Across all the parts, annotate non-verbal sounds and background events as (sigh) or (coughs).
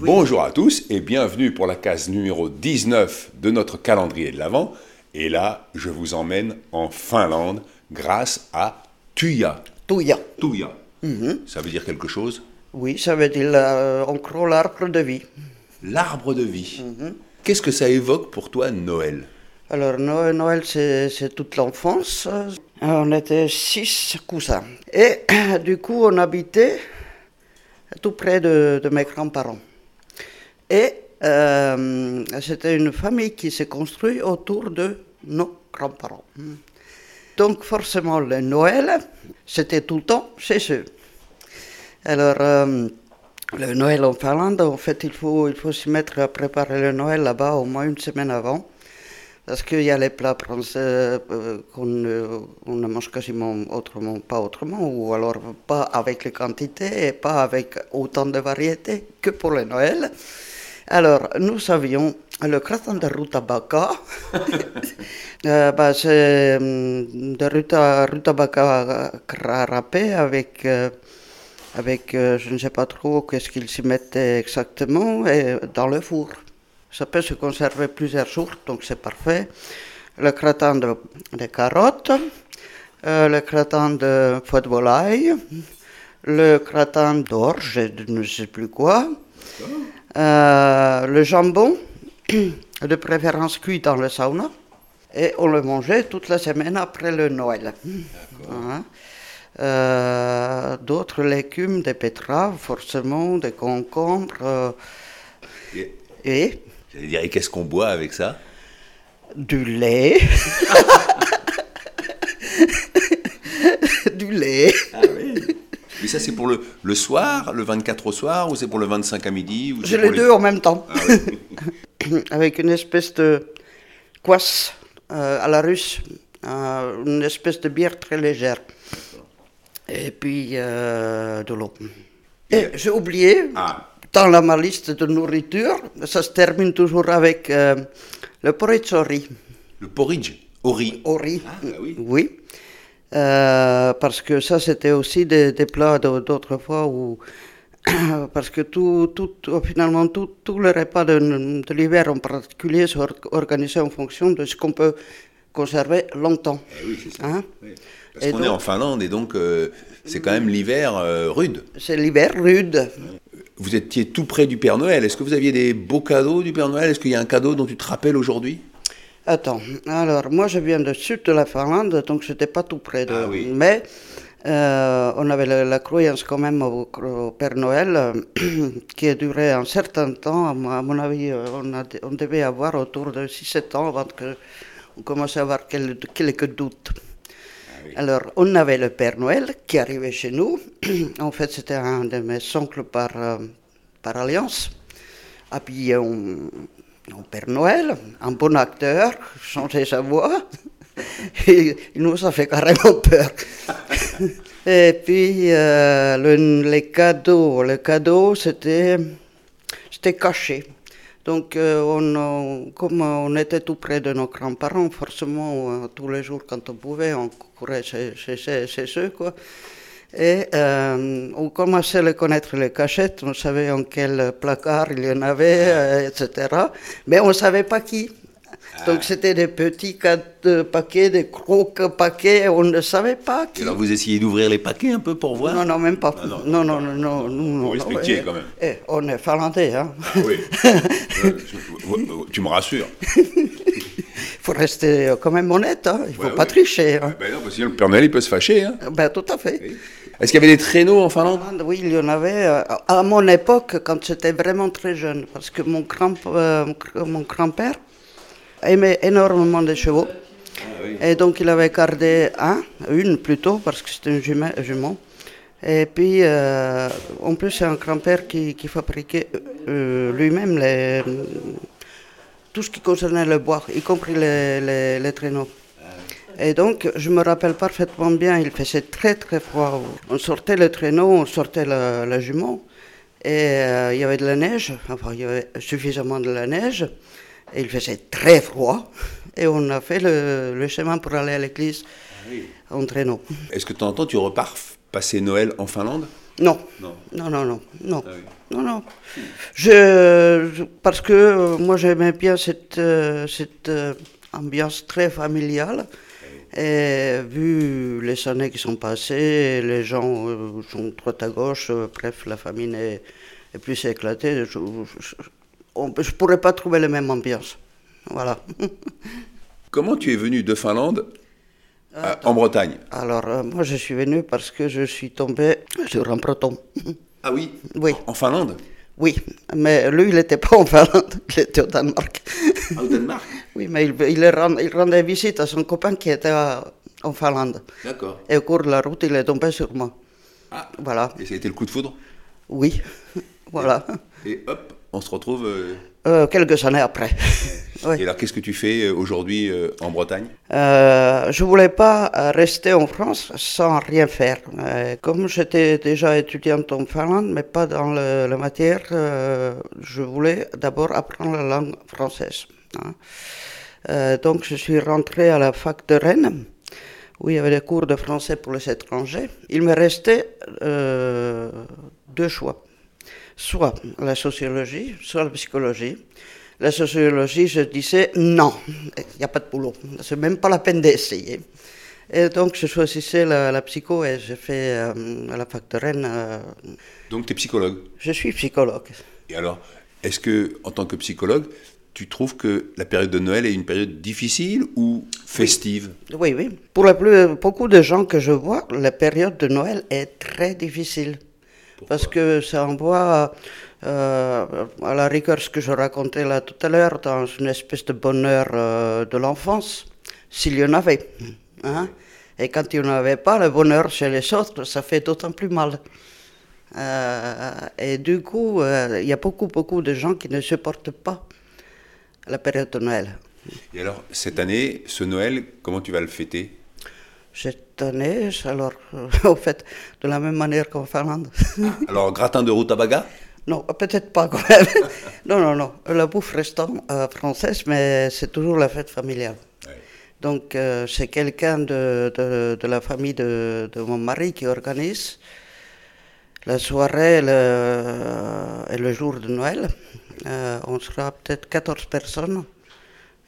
Bonjour à tous et bienvenue pour la case numéro 19 de notre calendrier de l'Avent. Et là, je vous emmène en Finlande grâce à Tuya. Tuya. Tuya. Ça veut dire quelque chose? Oui, ça veut dire euh, en gros l'arbre de vie. L'arbre de vie. Qu'est-ce que ça évoque pour toi Noël? Alors Noël, Noël c'est toute l'enfance. Euh, On était six cousins. Et (coughs) du coup, on habitait tout près de, de mes grands-parents. Et euh, c'était une famille qui s'est construite autour de nos grands-parents. Donc forcément, le Noël, c'était tout le temps chez eux. Alors, euh, le Noël en Finlande, en fait, il faut, il faut s'y mettre à préparer le Noël là-bas au moins une semaine avant. Parce qu'il y a les plats français euh, qu'on on ne mange quasiment autrement, pas autrement, ou alors pas avec les quantités et pas avec autant de variétés que pour le Noël. Alors, nous savions le gratin de rutabaga. (laughs) Euh, bah, c'est hum, de ruta, rutabaga gra- râpé avec, euh, avec euh, je ne sais pas trop qu'est-ce qu'ils s'y mettaient exactement, et dans le four. Ça peut se conserver plusieurs jours, donc c'est parfait. Le gratin de, de carottes, euh, le gratin de foie de volaille, le gratin d'orge, je ne sais plus quoi, euh, le jambon, (clears throat) de préférence cuit dans le sauna, et on le mangeait toute la semaine après le Noël. Hein? Euh, D'autres légumes, des betteraves, forcément, des concombres, euh, Et- et J'allais dire, et qu'est-ce qu'on boit avec ça? du lait. (laughs) (laughs) du lait. Mais ça, c'est pour le, le soir, le 24 au soir, ou c'est pour le 25 à midi J'ai les deux en même temps. Ah oui. (laughs) Avec une espèce de kvass euh, à la russe, euh, une espèce de bière très légère. Et puis euh, de l'eau. Et j'ai oublié, Ah. dans la ma liste de nourriture, ça se termine toujours avec euh, le porridge au riz. Le porridge, au riz. Au riz. Ah, bah oui. Euh, parce que ça, c'était aussi des, des plats d'au- d'autrefois où. (coughs) Parce que tout, tout, tout- finalement, tout, tout le repas de, de l'hiver en particulier sont or- organisés en fonction de ce qu'on peut conserver longtemps. Eh oui, c'est ça. Hein Oui. Parce qu'on est en Finlande et donc euh, c'est quand même l'hiver euh, rude. C'est l'hiver rude. Vous étiez tout près du Père Noël. Est-ce que vous aviez des beaux cadeaux du Père Noël? Est-ce qu'il y a un cadeau dont tu te rappelles aujourd'hui? Attends, alors moi je viens du sud de la Finlande, donc j'étais pas tout près de. Ah oui. Mais euh, on avait la, la croyance quand même au, au Père Noël euh, (clears throat) qui a duré un certain temps. À mon avis, euh, on, a- on devait avoir autour de 6-7 ans avant qu'on commence à avoir quel- quelques doutes. Alors, on avait le Père Noël qui arrivait chez nous. (clears throat) en fait, c'était un de mes oncles par, euh, par alliance, habillé en, en Père Noël, un bon acteur, changeait sa voix. (laughs) Et nous, ça fait carrément peur. (laughs) Et puis, euh, le, les cadeaux, c'était, caché. Donc, euh, on, comme on était tout près de nos grands-parents, forcément, euh, tous les jours, quand on pouvait, on courait chez, eux. Et euh, on commençait à les connaître les cachettes, on savait en quel placard il y en avait, euh, etc. Mais on ne savait pas qui. Donc c'était des petits cad- euh, paquets, des gros paquets, on ne savait pas Et qui. alors vous essayez d'ouvrir les paquets un peu pour voir Non, non, même pas. Ah non, non, non, non, non, non, non, respectiez eh, quand même. eh, on est finlandais, hein. Ah oui. (laughs) Je- tu me rassures. (laughs) Il (laughs) faut rester euh, quand même honnête, hein. il ne faut Ouais, pas ouais. tricher. hein. Ben non, parce que le Père Noël il peut se fâcher. hein. Ben, tout à fait. Est-ce qu'il y avait des traîneaux en Finlande? Oui, il y en avait euh, à mon époque, quand j'étais vraiment très jeune, parce que mon grand, euh, mon grand-père aimait énormément les chevaux. Et donc il avait gardé un, une plutôt, parce que c'était une jument, jument, Et puis, euh, en plus, c'est un grand-père qui, qui fabriquait euh, lui-même les, tout ce qui concernait le bois, y compris les, les, les traîneaux. Et donc, je me rappelle parfaitement bien, il faisait très très froid. On sortait le traîneau, on sortait la, la jument, et euh, il y avait de la neige, enfin, il y avait suffisamment de la neige, et il faisait très froid, et on a fait le, le chemin pour aller à l'église en traîneau. Est-ce que de temps en temps tu repars passer Noël en Finlande? Non. Non. Non, non, non, non. Ah oui. Non, non. Je, je- parce que euh, moi j'aimais bien cette, euh, cette euh, ambiance très familiale. Et vu les années qui sont passées, les gens sont droite à gauche, bref, la famille est, est plus éclatée. Je ne pourrais pas trouver la même ambiance. Voilà. (laughs) Comment tu es venu de Finlande à- en Bretagne Alors, euh, moi je suis venu parce que je suis tombé sur un breton. (laughs) Ah oui Oui. En Finlande Oui, mais lui, il n'était pas en Finlande, (laughs) il était au Danemark. Ah, au Danemark (laughs) Oui, mais il, il rend- il rendait visite à son copain qui était à- en Finlande. D'accord. Et au cours de la route, il est tombé sur moi. Ah. Voilà, Et ça a été le coup de foudre oui, voilà. Et hop, on se retrouve. euh, Euh, quelques années après. (laughs) Oui. Et alors, qu'est-ce que tu fais euh, aujourd'hui euh, en Bretagne? Euh, je voulais pas euh, rester en France sans rien faire. Comme j'étais déjà étudiante en Finlande, mais pas dans le- la matière, je voulais d'abord apprendre la langue française. hein. Donc je suis rentré à la fac de Rennes, où il y avait des cours de français pour les étrangers. Il me restait deux choix. Soit la sociologie, soit la psychologie. La sociologie, je disais non, il n'y a pas de boulot, c'est même pas la peine d'essayer. Et donc je choisissais la, la psycho et j'ai fait euh, à la fac de Rennes, euh, Donc, tu es psychologue. je suis psychologue. Et alors, est-ce que, en tant que psychologue, tu trouves que la période de Noël est une période difficile ou festive? Oui, oui. Pour la plus, beaucoup de gens que je vois, la période de Noël est très difficile. Parce que ça envoie euh, à la rigueur ce que je racontais là tout à l'heure, dans une espèce de bonheur euh, de l'enfance, s'il y en avait. hein. Et quand il n'y en avait pas, le bonheur chez les autres, ça fait d'autant plus mal. Euh, et du coup, il y a beaucoup, beaucoup de gens qui ne supportent pas la période de Noël. Et alors, cette année, ce Noël, comment tu vas le fêter? Cette année, alors, euh, (laughs) au fait, de la même manière qu'en Finlande. (laughs) Alors, gratin de rutabaga? Non, peut-être pas quand même. (laughs) non, non, non. La bouffe restant euh, française, mais c'est toujours la fête familiale. Donc, euh, c'est quelqu'un de, de, de la famille de, de mon mari qui organise la soirée le, et le jour de Noël. Euh, on sera peut-être 14 personnes.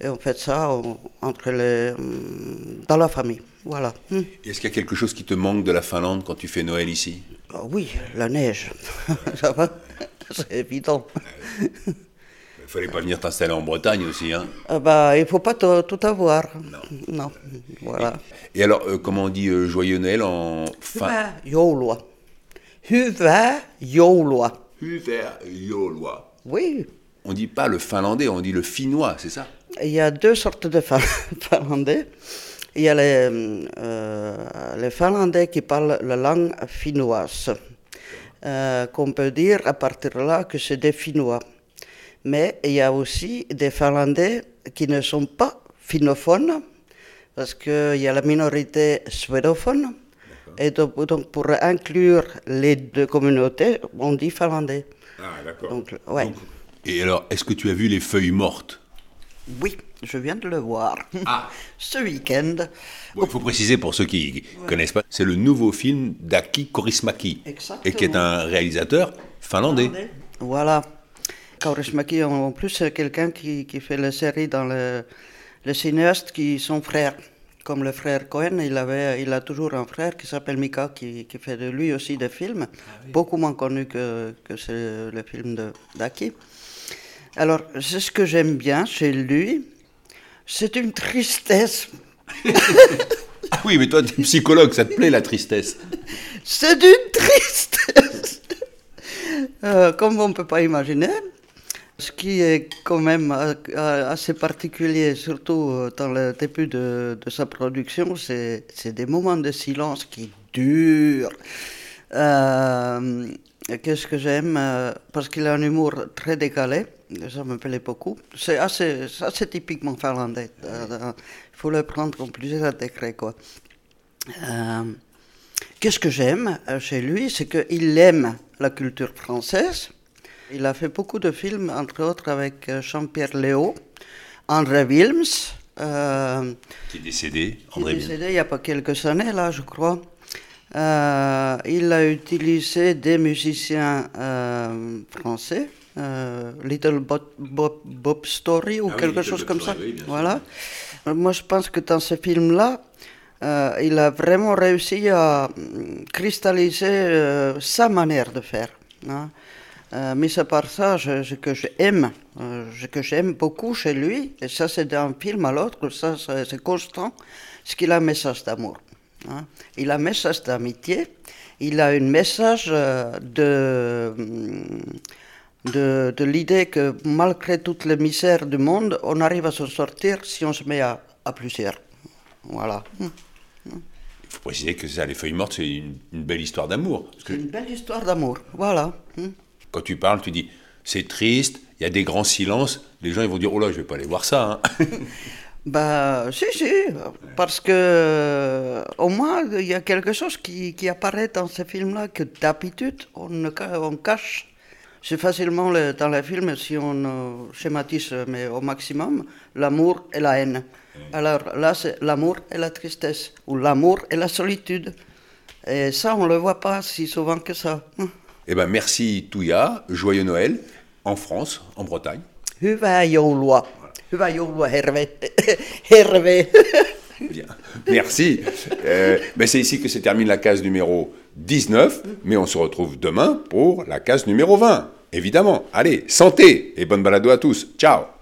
Et on fait ça en- entre les, hum, dans la famille. Voilà. Hum. Est-ce qu'il y a quelque chose qui te manque de la Finlande quand tu fais Noël ici? Ah oui, la neige. (laughs) ça va? C'est évident. Il fallait pas venir t'installer en Bretagne aussi, hein Ah bah, il ne faut pas tout, avoir. Non. Voilà. Et alors, euh, comment on dit euh, joyeux Noël en fin Hyvää joulua. Hyvää joulua. Hyvää joulua. Oui. On dit pas le finlandais, on dit le finnois, c'est ça? Il y a deux sortes de Fin- (laughs) Finlandais. Il y a les, euh, les Finlandais qui parlent la langue finnoise, euh, qu'on peut dire à partir de là que c'est des Finnois. Mais il y a aussi des Finlandais qui ne sont pas finnophones, parce qu'il y a la minorité suédophone. Et donc, donc pour inclure les deux communautés, on dit finlandais. Ah, d'accord. Ouais. Et alors, est-ce que tu as vu les feuilles mortes Oui, je viens de le voir. Ah. (laughs) Ce week-end. Bon, Il faut préciser pour ceux qui ne connaissent pas, c'est le nouveau film d'Aki Korismaki, Exactement. et qui est un réalisateur finlandais. Voilà. Kaurismäki, en plus, c'est quelqu'un qui, qui fait les séries dans le, les cinéastes qui sont frères. Comme le frère Cohen, il, avait, il a toujours un frère qui s'appelle Mika, qui, qui fait de lui aussi des films, beaucoup moins connus que, que c'est le film d'Aki. Alors, c'est ce que j'aime bien chez lui, c'est une tristesse. (laughs) Ah oui, mais toi, tu es psychologue, ça te plaît la tristesse C'est d'une tristesse, (laughs) Euh, comme on ne peut pas imaginer. Ce qui est quand même assez particulier, surtout euh, dans le début de, de sa production, c'est c'est des moments de silence qui durent. Euh, Qu'est-ce que j'aime euh, Parce qu'il a un humour très décalé, ça me plaît beaucoup. C'est assez, typiquement finlandais. Il faut le prendre en plusieurs degrés, quoi. Euh, Qu'est-ce que j'aime euh, chez lui C'est qu'il aime la culture française. Il a fait beaucoup de films, entre autres avec euh, Jean-Pierre Léo, André Wilms, euh, Qui est décédé, qui André est Ville. décédé il n'y a pas quelques années, là, je crois. Euh, il a utilisé des musiciens euh, français, euh, Little Bob, Bob- Bob Story ou Ah quelque chose Bob comme Story, ça. oui, voilà. Moi, je pense que dans ce film-là, il a vraiment réussi à mm, cristalliser sa manière de faire. hein. Mis à part ça, je- ce que j'aime, ce que j'aime beaucoup chez lui, et ça c'est d'un film à l'autre, ça c'est c'est constant, c'est qu'il a un message d'amour. Hein. Il a un message d'amitié, il a un message euh, de, mm, de, de l'idée que malgré toutes les misères du monde, on arrive à s'en sortir si on se met à, à plusieurs. Voilà. Il faut préciser que ça, Les Feuilles Mortes, c'est une, une belle histoire d'amour. Que une belle histoire d'amour. Voilà. Hmm. quand tu parles, tu dis, c'est triste, il y a des grands silences, les gens ils vont dire, oh là, je vais pas aller voir ça. hein. (laughs) Bah, si, si, parce que euh, au moins il y a quelque chose qui, qui apparaît dans ce film-là que d'habitude on, on cache. C'est facilement le- dans les films, si on euh, schématise, mais au maximum, l'amour et la haine. Alors là, c'est l'amour et la tristesse, ou l'amour et la solitude. Et ça, on ne le voit pas si souvent que ça. (laughs) Eh ben merci Touya, joyeux Noël, en France, en Bretagne. Hyvää joulua. Hervé. Hervé. (laughs) Bien. Merci. Euh, c'est ici que se termine la case numéro 19, mais on se retrouve demain pour la case numéro 20. Évidemment. Allez, santé et bonne balado à tous. Ciao